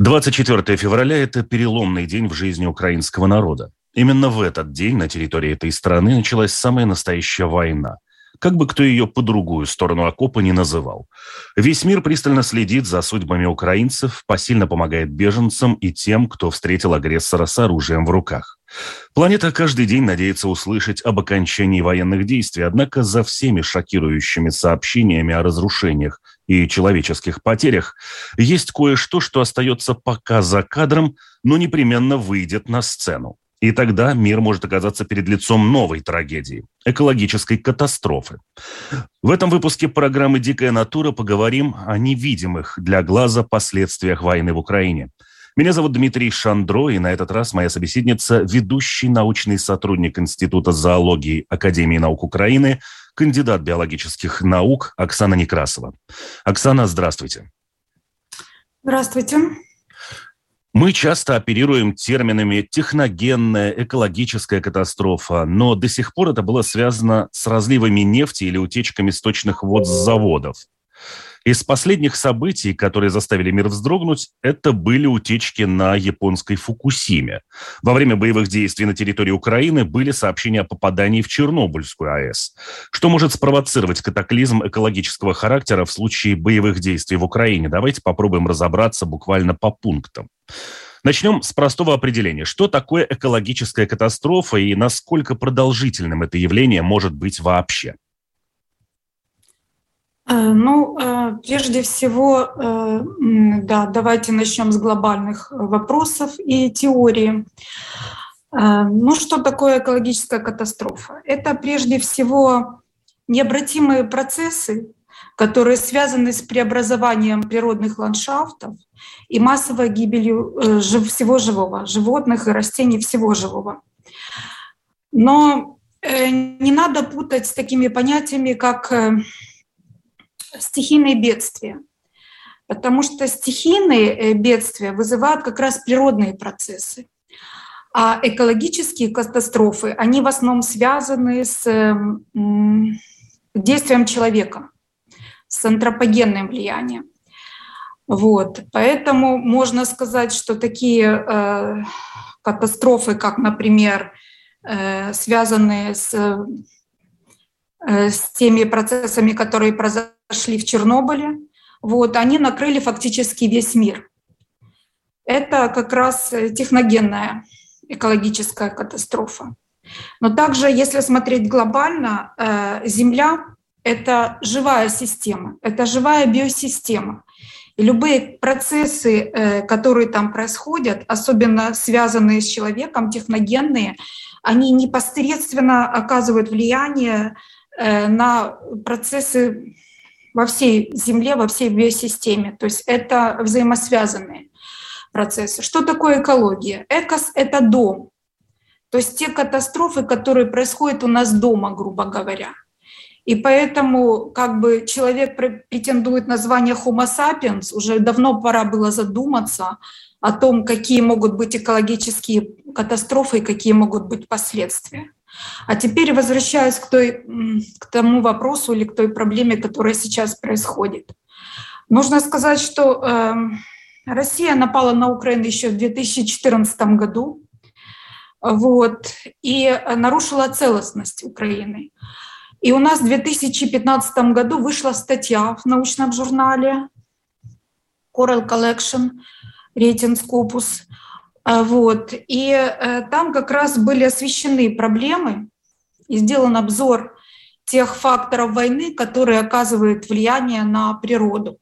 24 февраля – это переломный день в жизни украинского народа. Именно в этот день на территории этой страны началась самая настоящая война – как бы кто ее по другую сторону окопа не называл. Весь мир пристально следит за судьбами украинцев, посильно помогает беженцам и тем, кто встретил агрессора с оружием в руках. Планета каждый день надеется услышать об окончании военных действий, однако за всеми шокирующими сообщениями о разрушениях и человеческих потерях есть кое-что, что остается пока за кадром, но непременно выйдет на сцену. И тогда мир может оказаться перед лицом новой трагедии – экологической катастрофы. В этом выпуске программы «Дикая натура» поговорим о невидимых для глаза последствиях войны в Украине. Меня зовут Дмитрий Шандро, и на этот раз моя собеседница – ведущий научный сотрудник Института зоологии Академии наук Украины, кандидат биологических наук Оксана Некрасова. Оксана, здравствуйте. Здравствуйте. Мы часто оперируем терминами техногенная, экологическая катастрофа, но до сих пор это было связано с разливами нефти или утечками сточных вод с заводов. Из последних событий, которые заставили мир вздрогнуть, это были утечки на японской Фукусиме. Во время боевых действий на территории Украины были сообщения о попадании в Чернобыльскую АЭС. Что может спровоцировать катаклизм экологического характера в случае боевых действий в Украине? Давайте попробуем разобраться буквально по пунктам. Начнем с простого определения. Что такое экологическая катастрофа и насколько продолжительным это явление может быть вообще? Э, ну, э, прежде всего, э, да, давайте начнем с глобальных вопросов и теории. Ну, что такое экологическая катастрофа? Это прежде всего необратимые процессы, которые связаны с преобразованием природных ландшафтов и массовой гибелью всего живого, животных и растений, всего живого. Но не надо путать с такими понятиями, как стихийные бедствия. Потому что стихийные э, бедствия вызывают как раз природные процессы. А экологические катастрофы, они в основном связаны с действием человека, с антропогенным влиянием. Вот. Поэтому можно сказать, что такие э, катастрофы, как, например, э, связанные с, с теми процессами, которые произошли шли в Чернобыле, вот, они накрыли фактически весь мир. Это как раз э, техногенная экологическая катастрофа. Но также, если смотреть глобально, э, Земля — это живая система, это живая биосистема. И любые процессы, э, которые там происходят, особенно связанные с человеком, техногенные, они непосредственно оказывают влияние на процессы во всей Земле, во всей биосистеме. То есть это взаимосвязанные процессы. Что такое экология? Экос — это дом. То есть те катастрофы, которые происходят у нас дома, грубо говоря. И поэтому как бы человек претендует на звание Homo sapiens, уже давно пора было задуматься о том, какие могут быть экологические катастрофы и какие могут быть последствия. А теперь возвращаясь к, той, к тому вопросу или к той проблеме, которая сейчас происходит. Нужно сказать, что э, Россия напала на Украину еще в 2014 году вот, и нарушила целостность Украины. И у нас в 2015 году вышла статья в научном журнале Coral Collection рейтинг Scopus вот. И э, там как раз были освещены проблемы и сделан обзор тех факторов войны, которые оказывают влияние на природу.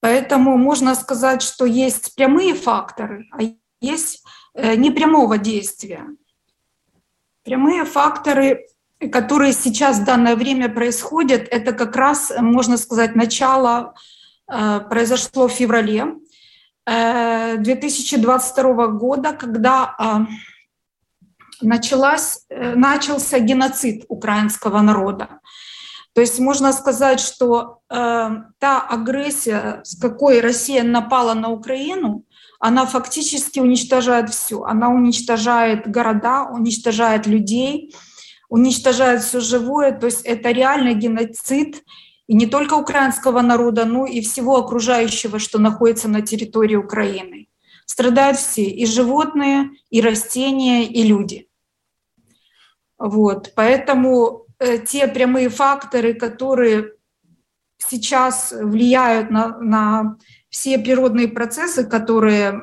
Поэтому можно сказать, что есть прямые факторы, а есть э, непрямого действия. Прямые факторы, которые сейчас в данное время происходят, это как раз, можно сказать, начало э, произошло в феврале 2022 года, когда а, началась, начался геноцид украинского народа. То есть можно сказать, что э, та агрессия, с какой Россия напала на Украину, она фактически уничтожает все. Она уничтожает города, уничтожает людей, уничтожает все живое. То есть это реальный геноцид и не только украинского народа, но и всего окружающего, что находится на территории Украины. Страдают все, и животные, и растения, и люди. Вот. Поэтому э, те прямые факторы, которые сейчас влияют на, на все природные процессы, которые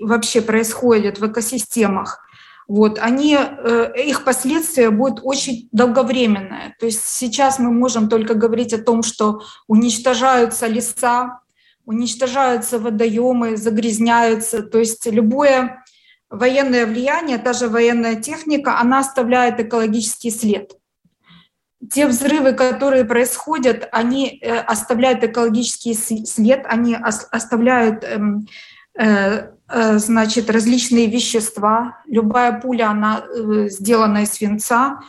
вообще происходят в экосистемах, вот, они, э, их последствия будут очень долговременные. То есть сейчас мы можем только говорить о том, что уничтожаются леса, уничтожаются водоемы, загрязняются. То есть любое военное влияние, та же военная техника, она оставляет экологический след. Те взрывы, которые происходят, они э, оставляют экологический след, они оставляют эм, э, значит, различные вещества. Любая пуля, она сделана из свинца.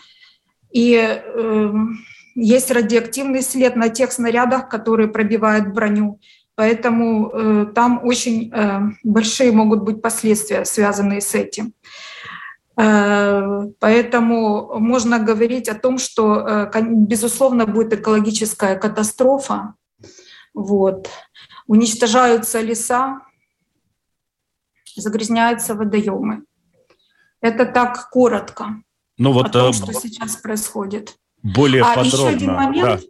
И эм, есть радиоактивный след на тех снарядах, которые пробивают броню. Поэтому э, там очень э, большие могут быть последствия, связанные с этим. Э, поэтому можно говорить о том, что, э, безусловно, будет экологическая катастрофа. Вот. Уничтожаются леса, загрязняются водоемы. Это так коротко. Ну вот, о том, э, что сейчас происходит. Более а подробно. Еще один момент. Да.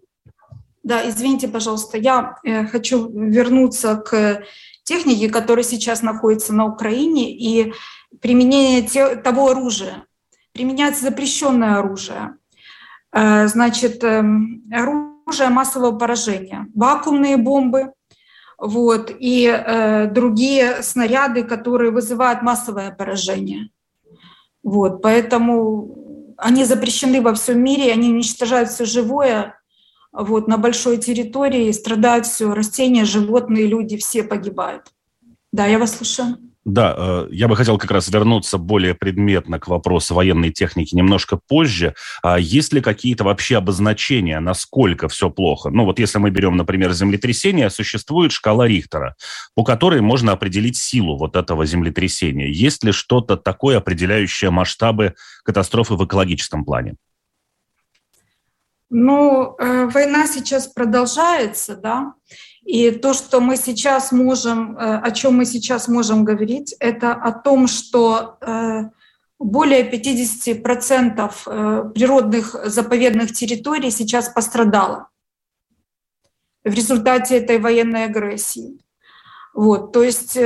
Да, извините, пожалуйста, я э, хочу вернуться к технике, которая сейчас находится на Украине, и применение те, того оружия. Применяется запрещенное оружие. Э, значит, эм, оружие массового поражения, вакуумные бомбы, вот, и э, другие снаряды, которые вызывают массовое поражение. Вот, поэтому они запрещены во всем мире, они уничтожают все живое, вот, на большой территории, страдают все, растения, животные, люди, все погибают. Да, я вас слушаю. Да, э, я бы хотел как раз вернуться более предметно к вопросу военной техники немножко позже. А есть ли какие-то вообще обозначения, насколько все плохо? Ну вот если мы берем, например, землетрясение, существует шкала Рихтера, по которой можно определить силу вот этого землетрясения. Есть ли что-то такое, определяющее масштабы катастрофы в экологическом плане? Ну, э, война сейчас продолжается, да, и то, что мы сейчас можем, э, о чем мы сейчас можем говорить, это о том, что э, более 50% природных заповедных территорий сейчас пострадало в результате этой военной агрессии. Вот, то есть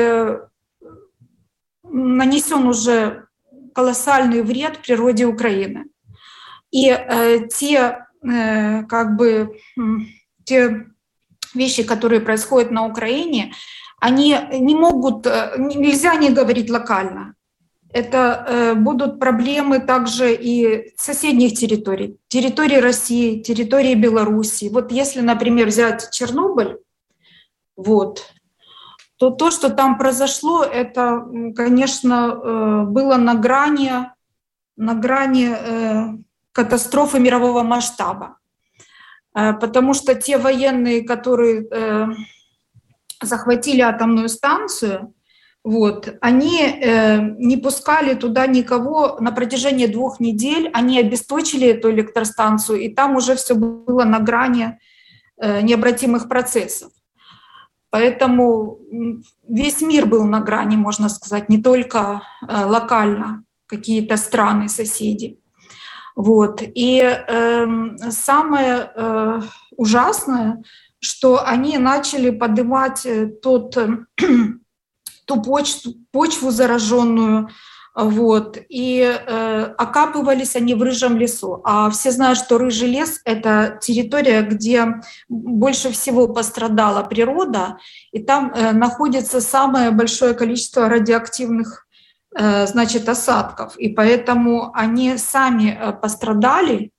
нанесен уже колоссальный вред природе Украины. И э, те Э, как бы те вещи, которые происходят на Украине, они не могут, э, нельзя не говорить локально. Это э, будут проблемы также и соседних территорий, территории России, территории Беларуси. Вот если, например, взять Чернобыль, вот, то то, что там произошло, это, конечно, было на грани, на грани катастрофы мирового масштаба. Э, потому что те военные, которые э, захватили атомную станцию, вот, они э, не пускали туда никого на протяжении двух недель, они обесточили эту электростанцию, и там уже все было на грани необратимых процессов. Поэтому весь мир был на грани, можно сказать, не только локально какие-то страны, соседи. Вот. И э, самое э, ужасное, что они начали поднимать э, тот, э, ту почту, почву зараженную, вот, и э, окапывались они в рыжем лесу. А все знают, что рыжий лес – это территория, где больше всего пострадала природа, и там э, находится самое большое количество радиоактивных значит, осадков, и поэтому они сами э, пострадали.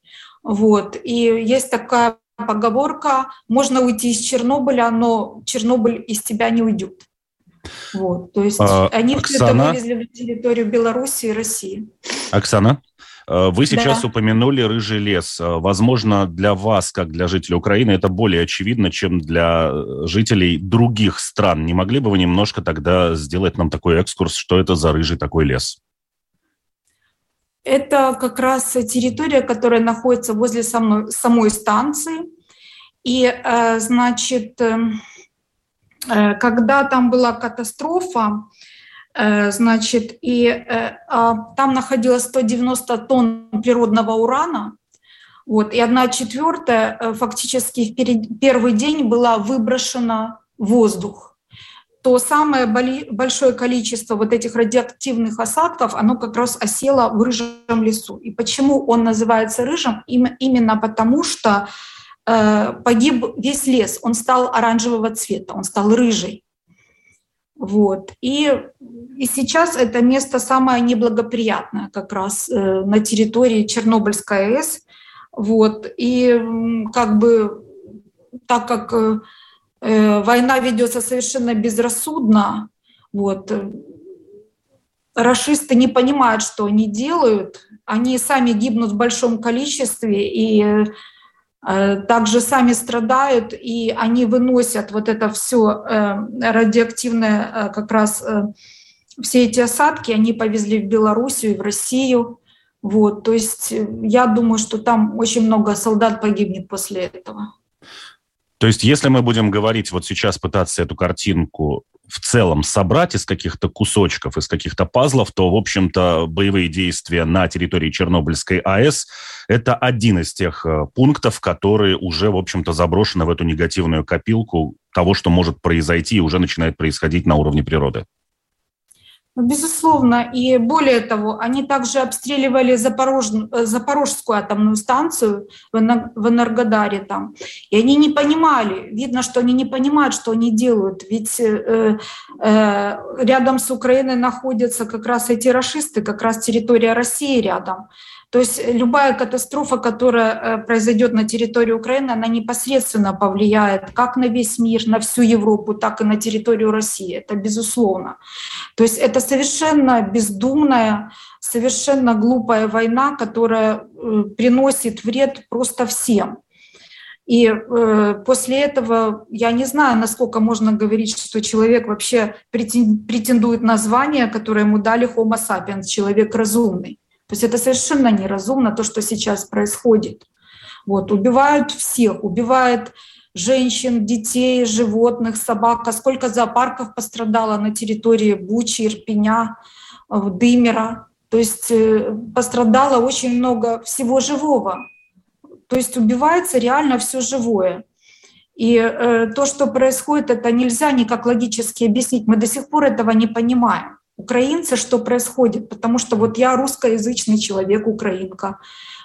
Вот. И есть такая поговорка, можно уйти из Чернобыля, но Чернобыль из тебя не уйдет. Вот, то есть а, они Оксана... все это вывезли на территорию Беларуси и России. Оксана, э, вы сейчас да. упомянули рыжий лес. Э, возможно, для вас, как для жителей Украины, это более очевидно, чем для э, жителей других стран. Не могли бы вы немножко тогда сделать нам такой экскурс, что это за рыжий такой лес? Это как раз территория, которая находится возле самой, самой станции. И, значит, эм, когда там была катастрофа, Э, значит, и э, а, там находилось 190 тонн природного урана, вот, и одна четвертая э, фактически в первый день была выброшена в воздух. То самое большое количество вот этих радиоактивных осадков, оно как раз осело в рыжем лесу. И почему он называется рыжим? Именно потому, что погиб весь лес, он стал оранжевого цвета, он стал рыжий. Вот. И, и сейчас это место самое неблагоприятное как раз э, на территории Чернобыльской АЭС. Вот. И как бы так как э, э, война ведется совершенно безрассудно, вот, э, расисты не понимают, что они делают, они сами гибнут в большом количестве, и Э, также сами страдают, и они выносят вот это все э, радиоактивное, э, как раз все эти осадки, они повезли в Белоруссию и в Россию. Вот, то есть я думаю, что там очень много солдат погибнет после этого. То есть, если мы будем говорить, вот сейчас пытаться эту картинку в целом собрать из каких-то кусочков, из каких-то пазлов, то, в общем-то, боевые действия на территории Чернобыльской АЭС – это один из тех э, пунктов, которые уже, в общем-то, заброшены в эту негативную копилку того, что может произойти и уже начинает происходить на уровне природы. Безусловно. И более того, они также обстреливали Запорож... Запорожскую атомную станцию в Энергодаре там. И они не понимали, видно, что они не понимают, что они делают. Ведь э, э, рядом с Украиной находятся как раз эти расисты, как раз территория России рядом. То есть любая катастрофа, которая э, произойдет на территории Украины, она непосредственно повлияет как на весь мир, на всю Европу, так и на территорию России. Это безусловно. То есть это совершенно бездумная, совершенно глупая война, которая э, приносит вред просто всем. И э, после этого я не знаю, насколько можно говорить, что человек вообще претендует на звание, которое ему дали Homo sapiens, человек разумный. То есть это совершенно неразумно, то, что сейчас происходит. Вот, убивают всех, убивают женщин, детей, животных, собак. А сколько зоопарков пострадало на территории Бучи, Ирпеня, э, Дымера. То есть э, пострадало очень много всего живого. То есть убивается реально все живое. И э, то, что происходит, это нельзя никак логически объяснить. Мы до сих пор этого не понимаем украинцы, что происходит, потому что вот я русскоязычный человек, украинка,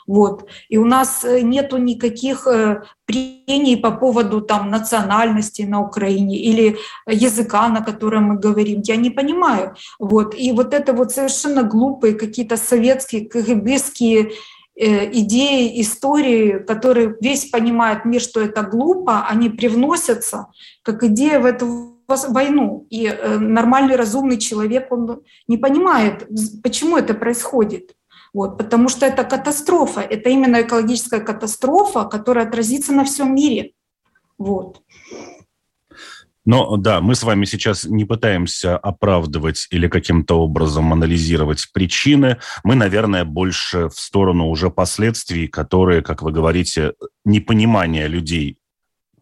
вот, и у нас э, нету никаких э, прений по поводу там национальности на Украине или языка, на котором мы говорим, я не понимаю, вот, и вот это вот совершенно глупые какие-то советские, КГБские э, идеи, истории, которые весь понимает мир, что это глупо, они привносятся как идея в эту войну. И э, нормальный, разумный человек, он не понимает, почему это происходит. Вот, потому что это катастрофа, это именно экологическая катастрофа, которая отразится на всем мире. Вот. Но да, мы с вами сейчас не пытаемся оправдывать или каким-то образом анализировать причины. Мы, наверное, больше в сторону уже последствий, которые, как вы говорите, непонимание людей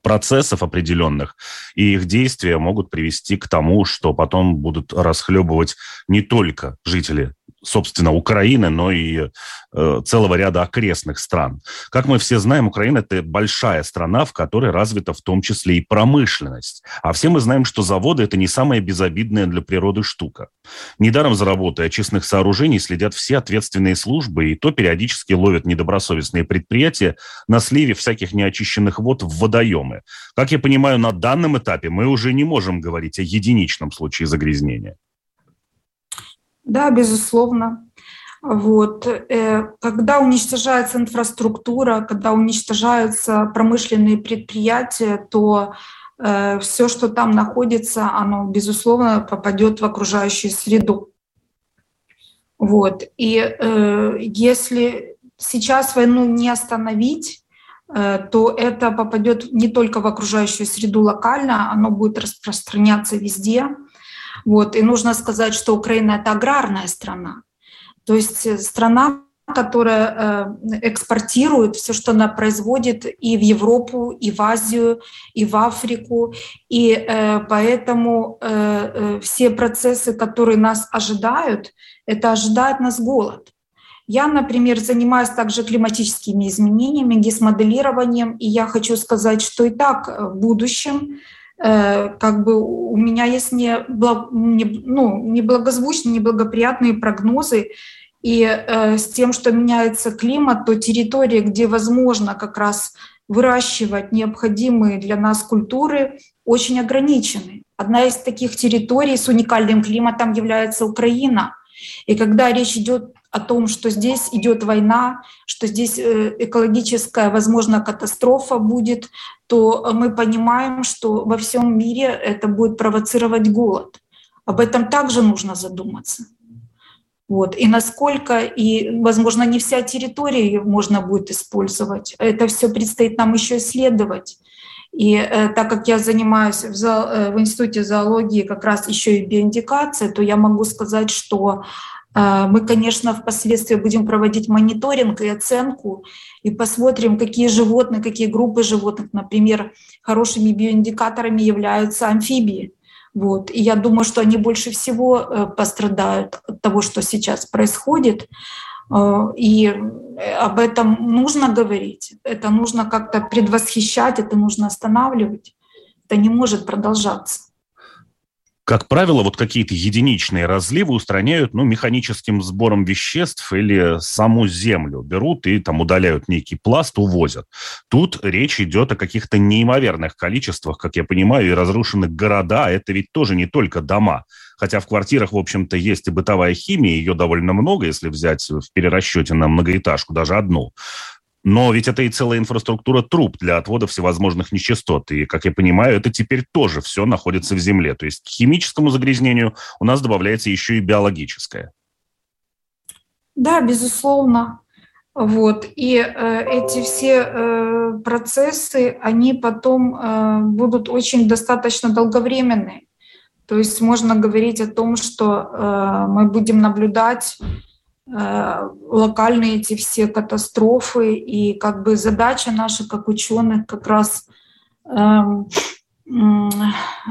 процессов определенных, и их действия могут привести к тому, что потом будут расхлебывать не только жители собственно, Украины, но и э, целого ряда окрестных стран. Как мы все знаем, Украина – это большая страна, в которой развита в том числе и промышленность. А все мы знаем, что заводы – это не самая безобидная для природы штука. Недаром за работой очистных сооружений следят все ответственные службы, и то периодически ловят недобросовестные предприятия на сливе всяких неочищенных вод в водоемы. Как я понимаю, на данном этапе мы уже не можем говорить о единичном случае загрязнения. Да, безусловно. Вот. Э, когда уничтожается инфраструктура, когда уничтожаются промышленные предприятия, то э, все, что там находится, оно, безусловно, попадет в окружающую среду. Вот. И э, если сейчас войну не остановить, э, то это попадет не только в окружающую среду локально, оно будет распространяться везде. Вот. И нужно сказать, что Украина — это аграрная страна. То есть э, страна, которая э, экспортирует все, что она производит и в Европу, и в Азию, и в Африку. И э, поэтому все процессы, которые нас ожидают, это ожидает нас голод. Я, например, занимаюсь также климатическими изменениями, гисмоделированием, и я хочу сказать, что и так в будущем как бы у меня есть не, ну, неблагозвучные, неблагоприятные прогнозы и э, с тем, что меняется климат, то территории, где возможно как раз выращивать необходимые для нас культуры, очень ограничены. Одна из таких территорий с уникальным климатом является Украина. И когда речь идет о том, что здесь идет война, что здесь э, экологическая, возможно, катастрофа будет, то мы понимаем, что во всем мире это будет провоцировать голод. Об этом также нужно задуматься. Вот. И насколько, и, возможно, не вся территория можно будет использовать. Это все предстоит нам еще исследовать. И э, так как я занимаюсь в, зо, э, в Институте зоологии как раз еще и биоиндикацией, то я могу сказать, что э, мы, конечно, впоследствии будем проводить мониторинг и оценку, и посмотрим, какие животные, какие группы животных, например, хорошими биоиндикаторами являются амфибии. Вот. И я думаю, что они больше всего э, пострадают от того, что сейчас происходит. Э, и об этом нужно говорить, это нужно как-то предвосхищать, это нужно останавливать. Это не может продолжаться. Как правило, вот какие-то единичные разливы устраняют ну, механическим сбором веществ или саму землю. Берут и там удаляют некий пласт, увозят. Тут речь идет о каких-то неимоверных количествах, как я понимаю, и разрушенных города. А это ведь тоже не только дома. Хотя в квартирах, в общем-то, есть и бытовая химия, ее довольно много, если взять в перерасчете на многоэтажку, даже одну. Но ведь это и целая инфраструктура труб для отвода всевозможных нечистот. И, как я понимаю, это теперь тоже все находится в земле. То есть к химическому загрязнению у нас добавляется еще и биологическое. Да, безусловно. Вот. И э, эти все э, процессы, они потом э, будут очень достаточно долговременные. То есть можно говорить о том, что э, мы будем наблюдать локальные эти все катастрофы. И как бы задача наша как ученых как раз эм,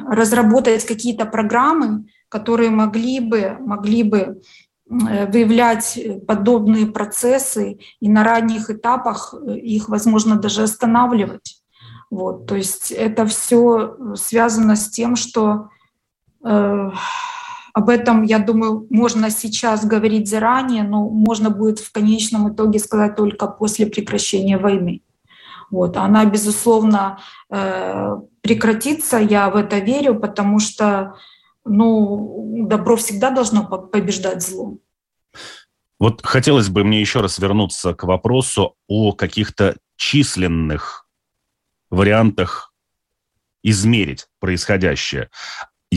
разработать какие-то программы, которые могли бы, могли бы э, выявлять подобные процессы и на ранних этапах их, возможно, даже останавливать. Вот, то есть это все связано с тем, что э, об этом, я думаю, можно сейчас говорить заранее, но можно будет в конечном итоге сказать только после прекращения войны. Вот. Она, безусловно, э, прекратится, я в это верю, потому что ну, добро всегда должно побеждать зло. Вот хотелось бы мне еще раз вернуться к вопросу о каких-то численных вариантах измерить происходящее.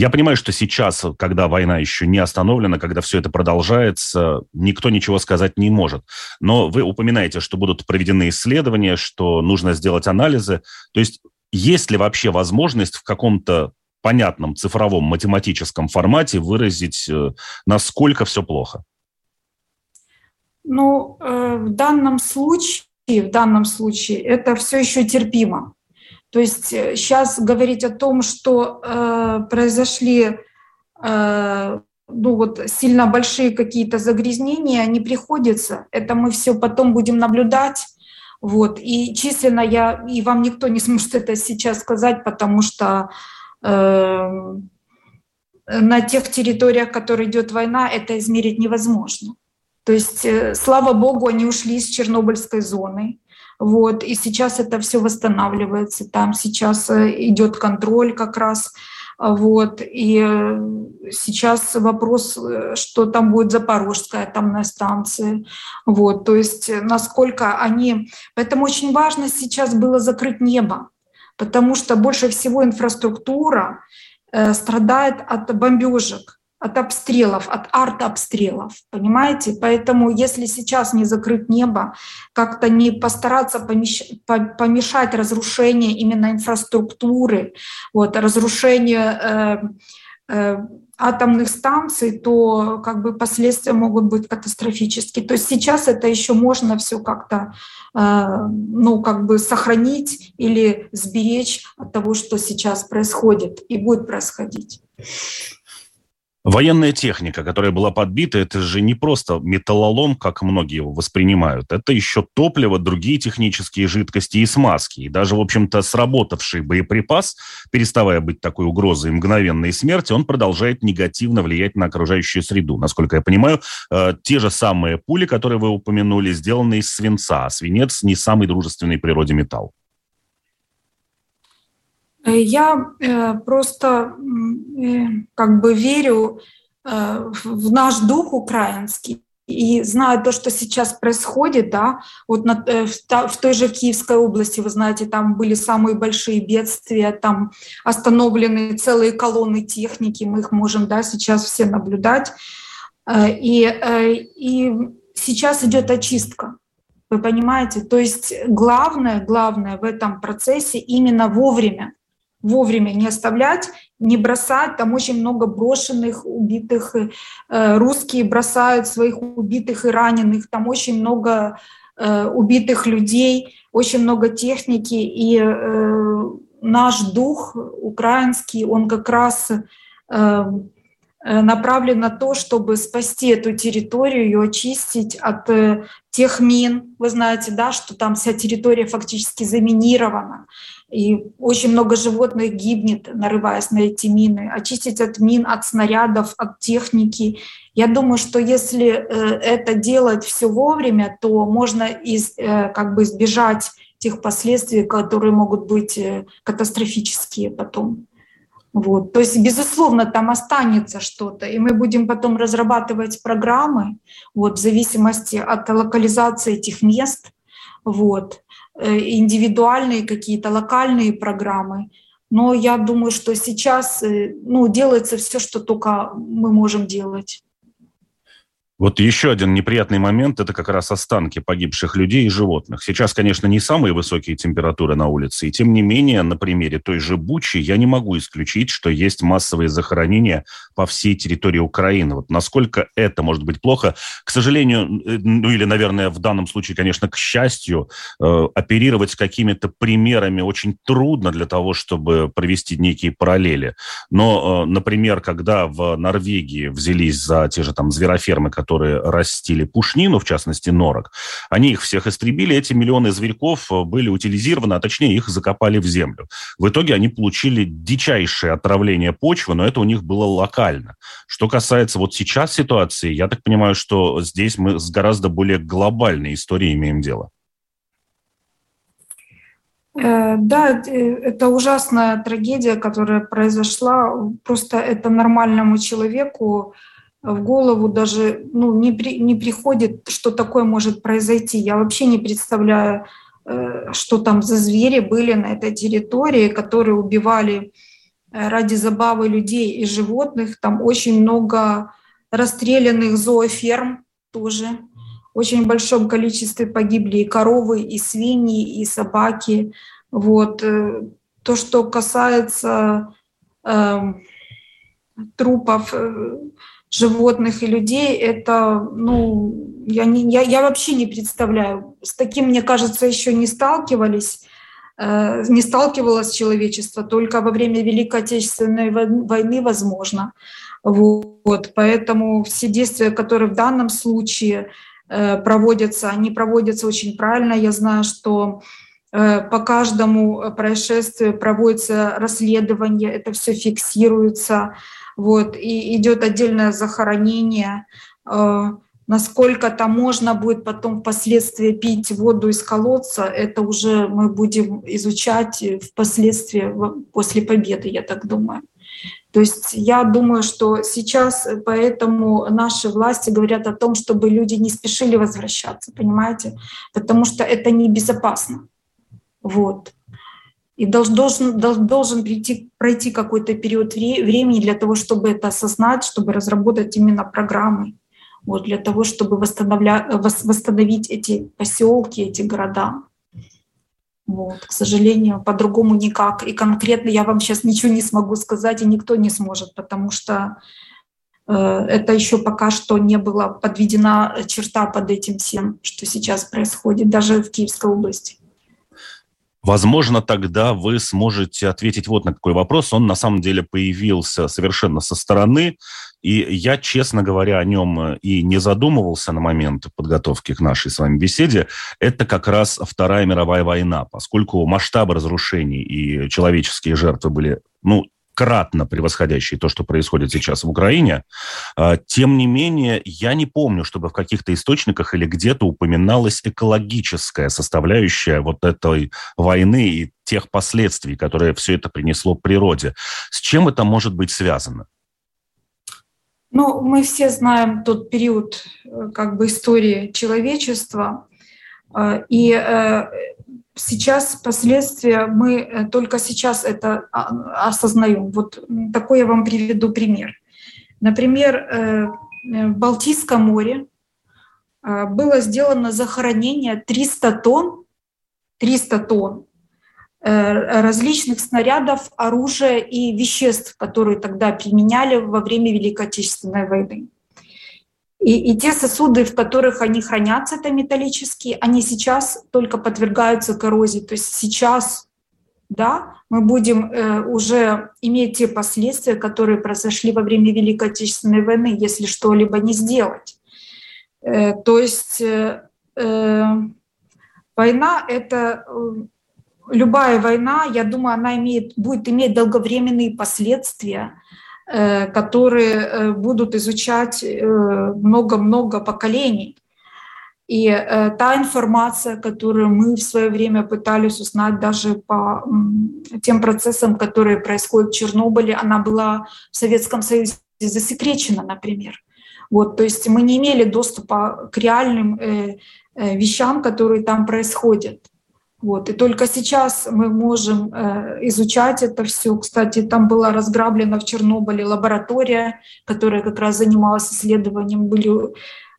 Я понимаю, что сейчас, когда война еще не остановлена, когда все это продолжается, никто ничего сказать не может. Но вы упоминаете, что будут проведены исследования, что нужно сделать анализы. То есть есть ли вообще возможность в каком-то понятном цифровом математическом формате выразить, э, насколько все плохо? Ну, э, в данном случае, в данном случае это все еще терпимо. То есть сейчас э, говорить о том, что э, произошли э, ну вот сильно большие какие-то загрязнения, не приходится. Это мы все потом будем наблюдать. Вот. И численно я, и вам никто не сможет это сейчас сказать, потому что э, на тех территориях, которые идет война, это измерить невозможно. То есть, э, слава богу, они ушли с Чернобыльской зоны. Вот, и сейчас это все восстанавливается. Там сейчас э, идет контроль как раз. Вот, и э, сейчас вопрос, э, что там будет Запорожская атомная станция. Вот, то есть насколько они... Поэтому очень важно сейчас было закрыть небо потому что больше всего инфраструктура страдает от бомбежек от обстрелов, от артобстрелов, понимаете? Поэтому если сейчас не закрыть небо, как-то не постараться помешать разрушению именно инфраструктуры, вот, разрушению э, э, атомных станций, то как бы последствия могут быть катастрофические. То есть сейчас это еще можно все как-то э, ну, как бы сохранить или сберечь от того, что сейчас происходит и будет происходить. Военная техника, которая была подбита, это же не просто металлолом, как многие его воспринимают. Это еще топливо, другие технические жидкости и смазки. И даже, в общем-то, сработавший боеприпас, переставая быть такой угрозой мгновенной смерти, он продолжает негативно влиять на окружающую среду. Насколько я понимаю, э, те же самые пули, которые вы упомянули, сделаны из свинца. А свинец не самый дружественный природе металл. Э, я э, просто э, как бы верю в наш дух украинский и знаю то, что сейчас происходит, да, вот на, в, той же Киевской области, вы знаете, там были самые большие бедствия, там остановлены целые колонны техники, мы их можем, да, сейчас все наблюдать. И, и сейчас идет очистка, вы понимаете? То есть главное, главное в этом процессе именно вовремя вовремя не оставлять, не бросать. Там очень много брошенных, убитых. Э, русские бросают своих убитых и раненых. Там очень много э, убитых людей, очень много техники. И э, наш дух украинский, он как раз направлен на то, чтобы спасти эту территорию, ее очистить от тех мин. Вы знаете, да, что там вся территория фактически заминирована и очень много животных гибнет, нарываясь на эти мины. Очистить от мин, от снарядов, от техники. Я думаю, что если э, это делать все вовремя, то можно из, э, как бы избежать тех последствий, которые могут быть э, катастрофические потом. Вот. То есть, безусловно, там останется что-то, и мы будем потом разрабатывать программы вот, в зависимости от локализации этих мест. Вот. Э, индивидуальные какие-то локальные программы. Но я думаю, что сейчас э, ну, делается все, что только мы можем делать. Вот еще один неприятный момент – это как раз останки погибших людей и животных. Сейчас, конечно, не самые высокие температуры на улице, и тем не менее, на примере той же Бучи я не могу исключить, что есть массовые захоронения по всей территории Украины. Вот насколько это может быть плохо? К сожалению, э, ну или, наверное, в данном случае, конечно, к счастью, э, оперировать какими-то примерами очень трудно для того, чтобы провести некие параллели. Но, э, например, когда в Норвегии взялись за те же там зверофермы, которые которые растили пушнину, в частности норок, они их всех истребили, эти миллионы зверьков э, были утилизированы, а точнее их закопали в землю. В итоге они получили дичайшее отравление почвы, но это у них было локально. Что касается вот сейчас ситуации, я так понимаю, что здесь мы с гораздо более глобальной историей имеем дело. Э, да, э, это ужасная трагедия, которая произошла. Просто это нормальному человеку в голову даже ну, не, при, не приходит, что такое может произойти. Я вообще не представляю, э, что там за звери были на этой территории, которые убивали э, ради забавы людей и животных. Там очень много расстрелянных зооферм тоже. В очень большом количестве погибли и коровы, и свиньи, и собаки. Вот. Э, то, что касается э, трупов, животных и людей, это, ну, я, не, я, я вообще не представляю. С таким, мне кажется, еще не сталкивались, э, не сталкивалось человечество, только во время Великой Отечественной войны возможно. Вот, поэтому все действия, которые в данном случае э, проводятся, они проводятся очень правильно. Я знаю, что э, по каждому происшествию проводится расследование, это все фиксируется вот, и идет отдельное захоронение, э, насколько там можно будет потом впоследствии пить воду из колодца, это уже мы будем изучать впоследствии после победы, я так думаю. То есть я думаю, что сейчас поэтому наши власти говорят о том, чтобы люди не спешили возвращаться, понимаете? Потому что это небезопасно. Вот. И должен, должен, должен прийти, пройти какой-то период времени для того, чтобы это осознать, чтобы разработать именно программы, вот, для того, чтобы восстановить эти поселки, эти города. Вот, к сожалению, по-другому никак. И конкретно я вам сейчас ничего не смогу сказать, и никто не сможет, потому что э, это еще пока что не была подведена черта под этим всем, что сейчас происходит, даже в Киевской области. Возможно, тогда вы сможете ответить вот на какой вопрос. Он на самом деле появился совершенно со стороны. И я, честно говоря, о нем э, и не задумывался на момент подготовки к нашей с вами беседе. Это как раз Вторая мировая война, поскольку масштабы разрушений и человеческие жертвы были, ну, кратно превосходящие то, что происходит сейчас в Украине. А, тем не менее, я не помню, чтобы в каких-то источниках или где-то упоминалась экологическая составляющая вот этой войны и тех последствий, которые все это принесло природе. С чем это может быть связано? Ну, мы все знаем тот период э, как бы истории человечества, э, и э, сейчас последствия мы только сейчас это а, осознаем. Вот такой я вам приведу пример. Например, в Балтийском море было сделано захоронение 300 тонн, 300 тонн Э, различных снарядов, оружия и веществ, которые тогда применяли во время Великой Отечественной войны. И, и те сосуды, в которых они хранятся, это металлические, они сейчас только подвергаются коррозии. То есть сейчас, да, мы будем э, уже иметь те последствия, которые произошли во время Великой Отечественной войны, если что-либо не сделать. Э, то есть э, э война — это э, любая война, я думаю, она имеет, будет иметь долговременные последствия, которые э, будут изучать э, много-много поколений. И та информация, которую мы в свое время пытались узнать даже по тем процессам, которые происходят в Чернобыле, она была в Советском Союзе засекречена, например. Вот, то есть мы не имели доступа к реальным вещам, которые там происходят. Вот. И только сейчас мы можем э, изучать это все. Кстати, там была разграблена в Чернобыле лаборатория, которая как раз занималась исследованием, были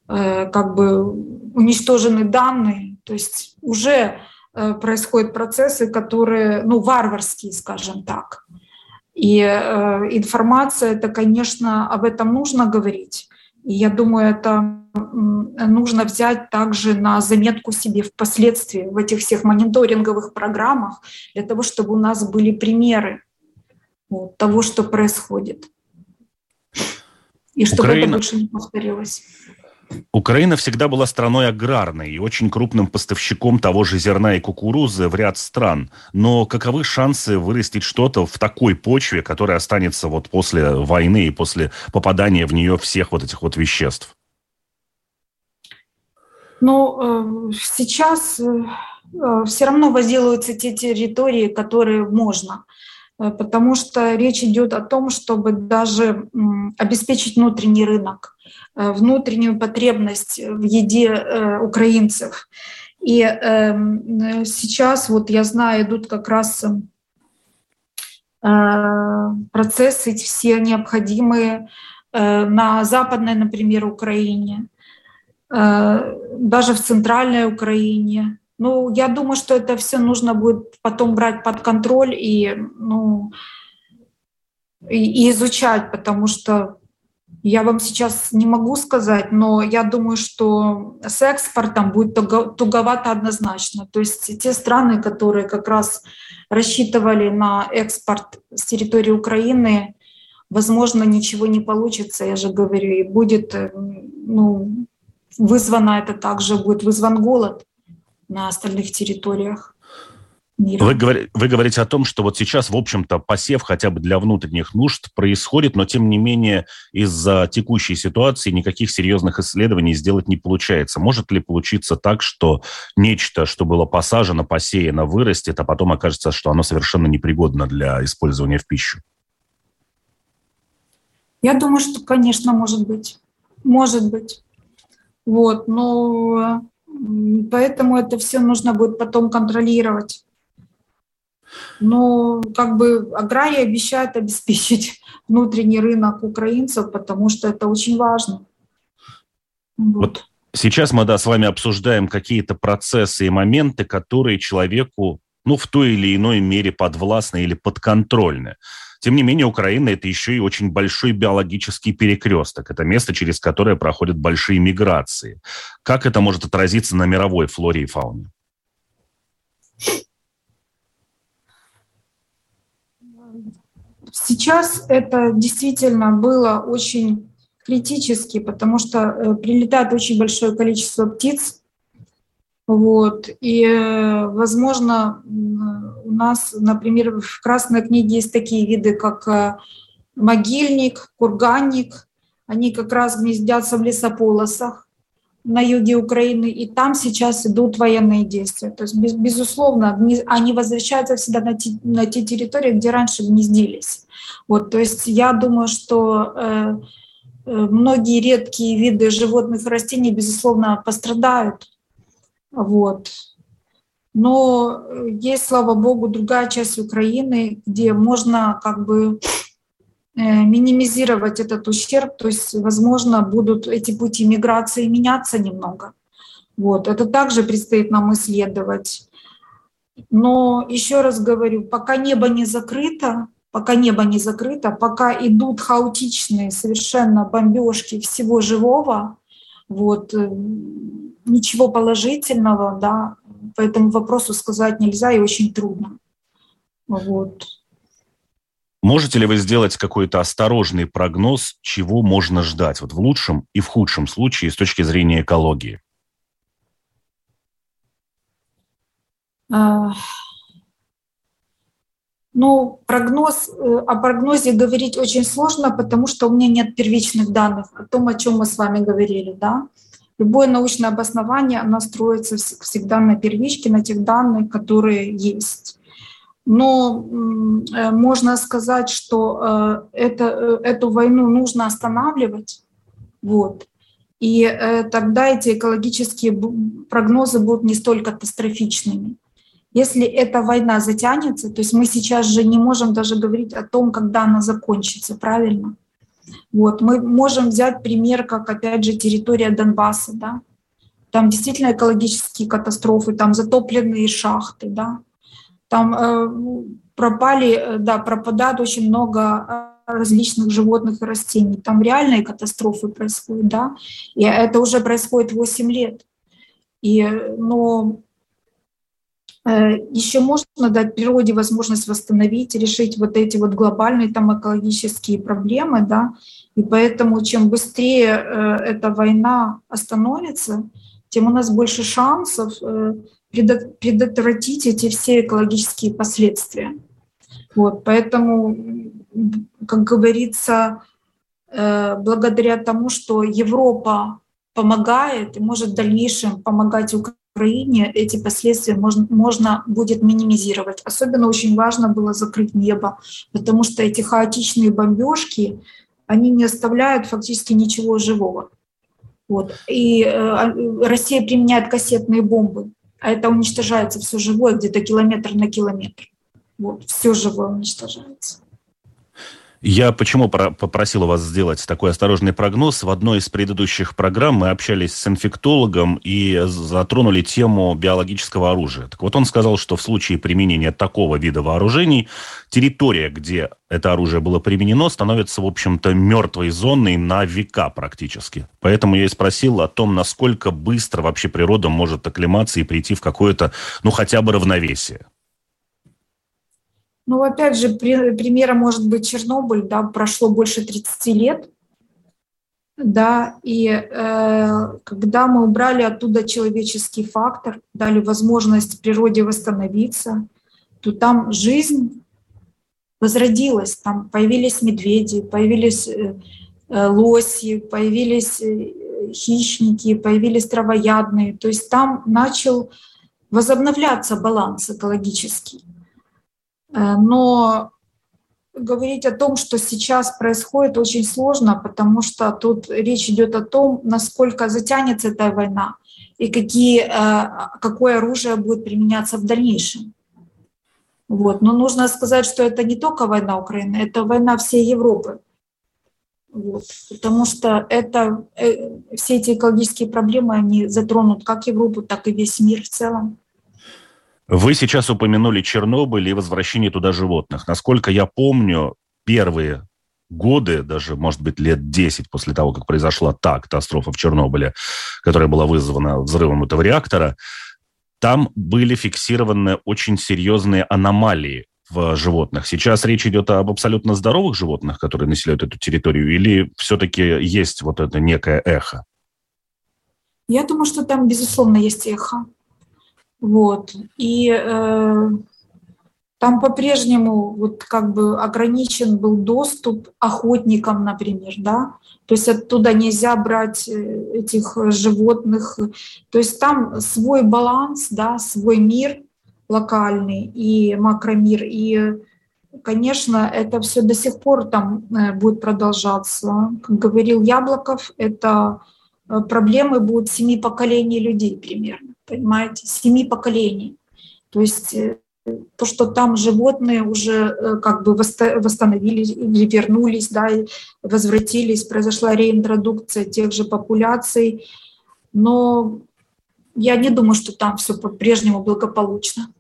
э, как бы уничтожены данные. То есть уже э, происходят процессы, которые, ну, варварские, скажем так. И э, информация, это, конечно, об этом нужно говорить. И я думаю, это нужно взять также на заметку себе впоследствии в этих всех мониторинговых программах, для того, чтобы у нас были примеры вот, того, что происходит. И чтобы Украина... это больше не повторилось. Украина всегда была страной аграрной и очень крупным поставщиком того же зерна и кукурузы в ряд стран. Но каковы шансы вырастить что-то в такой почве, которая останется вот после войны и после попадания в нее всех вот этих вот веществ? Ну, э, сейчас э, э, все равно возделываются те территории, которые можно потому что речь идет о том, чтобы даже обеспечить внутренний рынок. Э, внутреннюю потребность в еде э, украинцев. И эм, сейчас, вот я знаю, идут как раз э, процессы все необходимые на западной, например, Украине, даже в центральной Украине. Ну, я думаю, что это все нужно будет потом брать под контроль и, ну, и, и изучать, потому что я вам сейчас не могу сказать, но я думаю, что с экспортом будет туговато однозначно. То есть те страны, которые как раз рассчитывали на экспорт с территории Украины, возможно, ничего не получится, я же говорю, и будет ну, вызвано это также, будет вызван голод на остальных территориях мира. Вы, вы говорите о том, что вот сейчас, в общем-то, посев хотя бы для внутренних нужд происходит, но тем не менее из-за текущей ситуации никаких серьезных исследований сделать не получается. Может ли получиться так, что нечто, что было посажено, посеяно, вырастет, а потом окажется, что оно совершенно непригодно для использования в пищу? Я думаю, что, конечно, может быть. Может быть. Вот, но поэтому это все нужно будет потом контролировать. Но как бы аграрии обещают обеспечить внутренний рынок украинцев, потому что это очень важно. Вот. вот сейчас мы, да, с вами обсуждаем какие-то процессы и моменты, которые человеку, ну, в той или иной мере подвластны или подконтрольны. Тем не менее, Украина – это еще и очень большой биологический перекресток. Это место, через которое проходят большие миграции. Как это может отразиться на мировой флоре и фауне? Сейчас это действительно было очень критически, потому что э, прилетает очень большое количество птиц, вот, и, э, возможно, у нас, например, в Красной книге есть такие виды, как э, могильник, курганник, они как раз гнездятся в лесополосах, на юге Украины, и там сейчас идут военные действия. То есть, без, безусловно, они возвращаются всегда на те, на те территории, где раньше гнездились. Вот, то есть я думаю, что э, э, многие редкие виды животных и растений, безусловно, пострадают. Вот. Но есть, слава богу, другая часть Украины, где можно как бы Э, минимизировать этот ущерб, то есть, возможно, будут эти пути миграции меняться немного. Вот. Это также предстоит нам исследовать. Но еще раз говорю, пока небо не закрыто, пока небо не закрыто, пока идут хаотичные совершенно бомбежки всего живого, вот, э, ничего положительного, да, по этому вопросу сказать нельзя и очень трудно. Вот. Можете ли вы сделать какой-то осторожный прогноз, чего можно ждать вот в лучшем и в худшем случае с точки зрения экологии? А, ну, прогноз, э, о прогнозе говорить очень сложно, потому что у меня нет первичных данных о том, о чем мы с вами говорили. Да? Любое научное обоснование, оно строится всегда на первичке, на тех данных, которые есть но э, можно сказать, что э, это, э, эту войну нужно останавливать. Вот. И тогда эти экологические прогнозы будут не столь катастрофичными. Если эта война затянется, то есть мы сейчас же не можем даже говорить о том, когда она закончится, правильно? Вот. Мы можем взять пример, как, опять же, территория Донбасса, да? Там действительно экологические катастрофы, там затопленные шахты, да? Там э, пропали, э, да, пропадает очень много э, различных животных и растений. Там реальные катастрофы происходят, да, и это уже происходит 8 лет. И, но еще можно дать природе возможность восстановить, решить вот эти вот глобальные там экологические проблемы, да, и поэтому чем быстрее эта война остановится, тем у нас больше шансов предотвратить эти все экологические последствия. Вот, поэтому, как говорится, э, благодаря тому, что Европа помогает и может в дальнейшем помогать Украине, эти последствия можно, можно будет минимизировать. Особенно очень важно было закрыть небо, потому что эти хаотичные бомбежки, они не оставляют фактически ничего живого. Вот. И э, Россия применяет кассетные бомбы а это уничтожается все живое где-то километр на километр. Вот, все живое уничтожается. Я почему попросил вас сделать такой осторожный прогноз? В одной из предыдущих программ мы общались с инфектологом и затронули тему биологического оружия. Так вот, он сказал, что в случае применения такого вида вооружений территория, где это оружие было применено, становится, в общем-то, мертвой зоной на века практически. Поэтому я и спросил о том, насколько быстро вообще природа может оклематься и прийти в какое-то, ну, хотя бы равновесие. Ну, опять же, при, примером может быть Чернобыль, да, прошло больше 30 лет, да, и э, когда мы убрали оттуда человеческий фактор, дали возможность природе восстановиться, то там жизнь возродилась, там появились медведи, появились э, э лоси, появились э, хищники, появились травоядные, то есть там начал возобновляться баланс экологический. Э, но говорить о том, что сейчас происходит, очень сложно, потому что тут речь идет о том, насколько затянется эта война и какие, э, какое оружие будет применяться в дальнейшем. Вот. Но нужно сказать, что это не только война Украины, это война всей Европы. Вот. Потому что это, э, все эти экологические проблемы, они затронут как Европу, так и весь мир в целом. Вы сейчас упомянули Чернобыль и возвращение туда животных. Насколько я помню, первые годы, даже, может быть, лет 10 после того, как произошла та катастрофа в Чернобыле, которая была вызвана взрывом этого реактора, там были фиксированы очень серьезные аномалии в животных. Сейчас речь идет об абсолютно здоровых животных, которые населяют эту территорию, или все-таки есть вот это некое эхо? Я думаю, что там, безусловно, есть эхо. Вот. И э, там по-прежнему вот как бы ограничен был доступ охотникам, например, да, то есть оттуда нельзя брать э, этих животных, то есть там свой баланс, да, свой мир локальный и макромир, и конечно, это все до сих пор там э, будет продолжаться. Как говорил Яблоков, это э, проблемы будут семи поколений людей примерно, понимаете, семи поколений. То есть то, что там животные уже э, как бы восстановились или вернулись, да, возвратились, произошла реинтродукция тех же популяций, но я не думаю, что там все по-прежнему благополучно.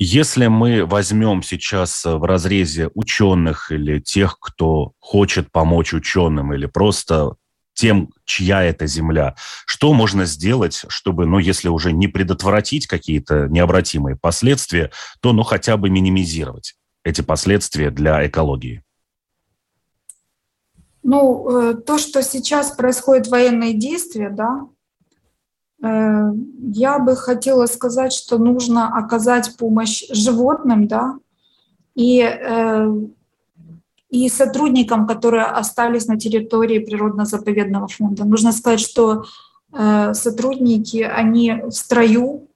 Если мы возьмем сейчас в разрезе ученых или тех, кто хочет помочь ученым, или просто тем, чья это земля. Что можно сделать, чтобы, ну, если уже не предотвратить какие-то необратимые последствия, то, ну, хотя бы минимизировать эти последствия для экологии? Ну, э, то, что сейчас происходит военные действия, да, э, я бы хотела сказать, что нужно оказать помощь животным, да, и э, и сотрудникам, которые остались на территории природно-заповедного фонда. Нужно сказать, что э, сотрудники, они в строю,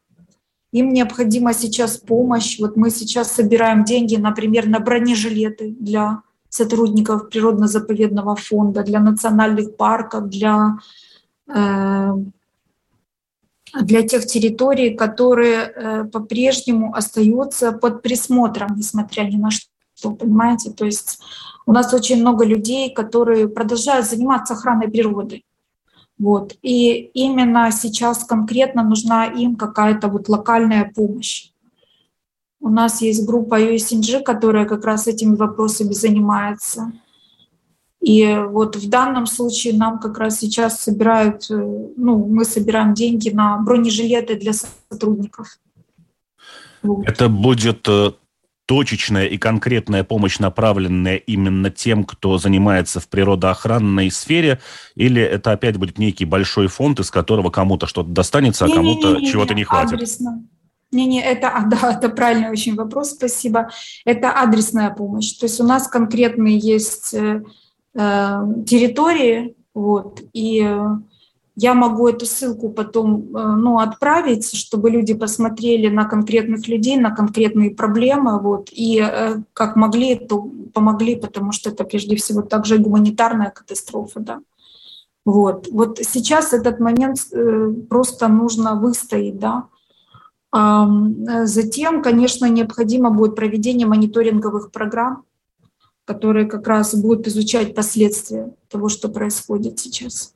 им необходима сейчас помощь. Вот мы сейчас собираем деньги, например, на бронежилеты для сотрудников природно-заповедного фонда, для национальных парков, для, э, для тех территорий, которые э, по-прежнему остаются под присмотром, несмотря ни на что понимаете? То есть у нас очень много людей, которые продолжают заниматься охраной природы. Вот. И именно сейчас конкретно нужна им какая-то вот локальная помощь. У нас есть группа USNG, которая как раз этими вопросами занимается. И вот в данном случае нам как раз сейчас собирают, э, ну, мы собираем деньги на бронежилеты для сотрудников. Вот. Это будет э, точечная и конкретная помощь, направленная именно тем, кто занимается в природоохранной сфере, или это опять будет некий большой фонд, из которого кому-то что-то достанется, а кому-то чего-то не хватит? Адресно. Не-не, это, а, да, это правильный очень вопрос, спасибо. Это адресная помощь. То есть у нас конкретные есть э, э территории, вот, и э, я могу эту ссылку потом э, ну, отправить, чтобы люди посмотрели на конкретных людей, на конкретные проблемы, вот, и э, как могли, то помогли, потому что это прежде всего также гуманитарная катастрофа, да. Вот, вот сейчас этот момент э, просто нужно выстоять, да. Затем, конечно, необходимо будет проведение мониторинговых программ, которые как раз будут изучать последствия того, что происходит сейчас.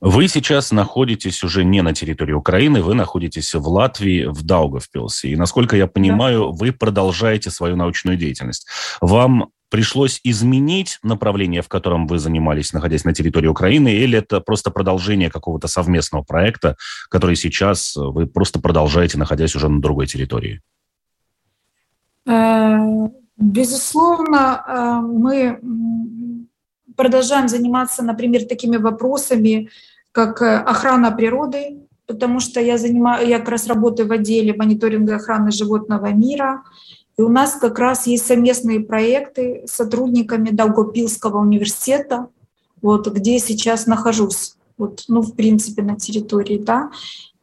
Вы сейчас находитесь уже не на территории Украины, вы находитесь в Латвии, в Даугавпилсе. И, насколько я понимаю, да. вы продолжаете свою научную деятельность. Вам пришлось изменить направление, в котором вы занимались, находясь на территории Украины, или это просто продолжение какого-то совместного проекта, который сейчас вы просто продолжаете, находясь уже на другой территории? Э, безусловно, э, мы продолжаем заниматься, например, такими вопросами, как э, охрана природы, потому что я, занимаю, я как раз работаю в отделе мониторинга охраны животного мира, и у нас как раз есть совместные проекты с сотрудниками Долгопилского университета, вот, где сейчас нахожусь, вот, ну, в принципе, на территории, да,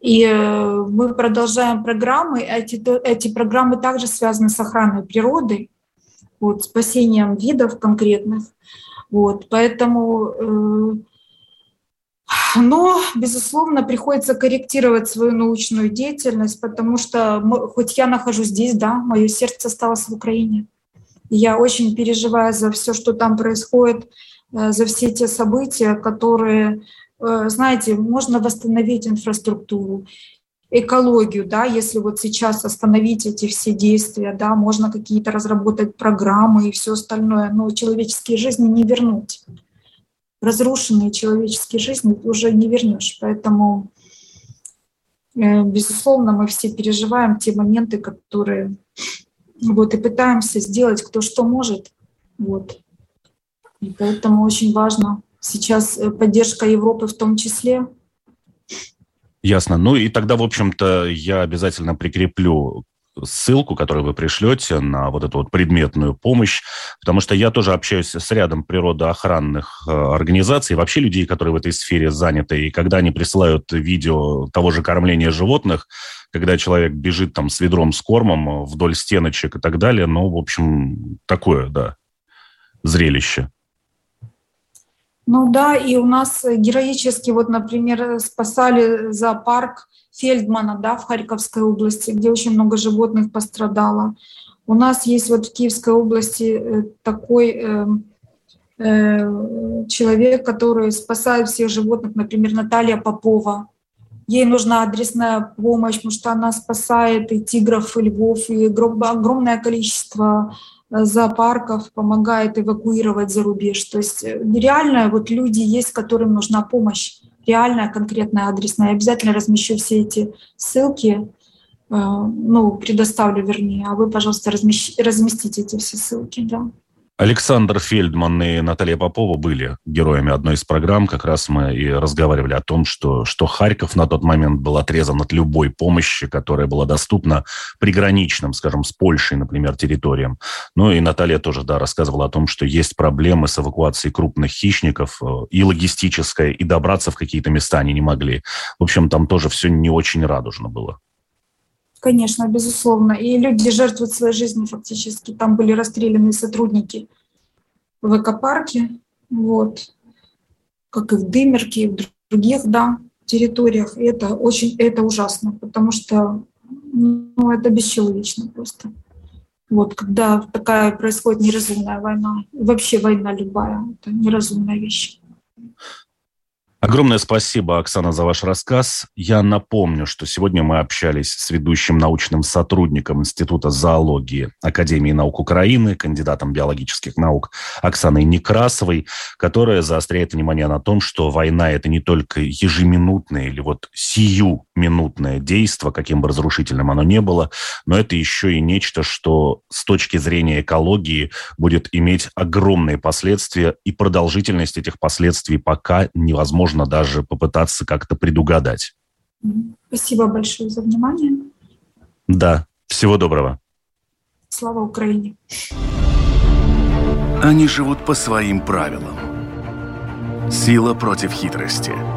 и э, мы продолжаем программы, эти, эти программы также связаны с охраной природы, вот, спасением видов конкретных, вот, поэтому э, но, безусловно, приходится корректировать свою научную деятельность, потому что хоть я нахожусь здесь, да, мое сердце осталось в Украине. Я очень переживаю за все, что там происходит, э, за все те события, которые, э, знаете, можно восстановить инфраструктуру, экологию, да, если вот сейчас остановить эти все действия, да, можно какие-то разработать программы и все остальное, но человеческие жизни не вернуть. Разрушенные человеческие жизни уже не вернешь. Поэтому, э, безусловно, мы все переживаем те моменты, которые вот, и пытаемся сделать кто что может. Вот. И поэтому очень важно сейчас э, поддержка Европы в том числе, Ясно. Ну и тогда, в общем-то, я обязательно прикреплю ссылку, которую вы пришлете на вот эту вот предметную помощь, потому что я тоже общаюсь с рядом природоохранных э, организаций, вообще людей, которые в этой сфере заняты, и когда они присылают видео того же кормления животных, когда человек бежит там с ведром с кормом вдоль стеночек и так далее, ну, в общем, такое, да, зрелище. Ну да, и у нас героически, вот, например, спасали зоопарк Фельдмана да, в Харьковской области, где очень много животных пострадало. У нас есть вот в Киевской области э, такой э, э, человек, который спасает всех животных, например, Наталья Попова. Ей нужна адресная помощь, потому что она спасает и тигров, и львов, и огромное количество Э, зоопарков, помогает эвакуировать за рубеж. То есть э, реально вот люди есть, которым нужна помощь, реальная, конкретная, адресная. Я обязательно размещу все эти ссылки, э, ну, предоставлю, вернее, а вы, пожалуйста, разместите эти все ссылки, да. Александр Фельдман и Наталья Попова были героями одной из программ. Как раз мы и разговаривали о том, что, что Харьков на тот момент был отрезан от любой помощи, которая была доступна приграничным, скажем, с Польшей, например, территориям. Ну и Наталья тоже, да, рассказывала о том, что есть проблемы с эвакуацией крупных хищников э, и логистическая, и добраться в какие-то места они не могли. В общем, там тоже все не очень радужно было. Конечно, безусловно. И люди жертвуют своей жизнью фактически. Там были расстреляны сотрудники в экопарке, вот, как и в Дымерке, и в других, да, территориях. И это очень, это ужасно, потому что, ну, это бесчеловечно просто. Вот, когда такая происходит неразумная война, вообще война любая, это неразумная вещь. Огромное спасибо, Оксана, за ваш рассказ. Я напомню, что сегодня мы общались с ведущим научным сотрудником Института зоологии Академии наук Украины, кандидатом биологических наук Оксаной Некрасовой, которая заостряет внимание на том, что война – это не только ежеминутное или вот сиюминутное действие, каким бы разрушительным оно ни было, но это еще и нечто, что с точки зрения экологии будет иметь огромные последствия, и продолжительность этих последствий пока невозможно можно даже попытаться как-то предугадать. Спасибо большое за внимание. Да, всего доброго. Слава Украине. Они живут по своим правилам. Сила против хитрости.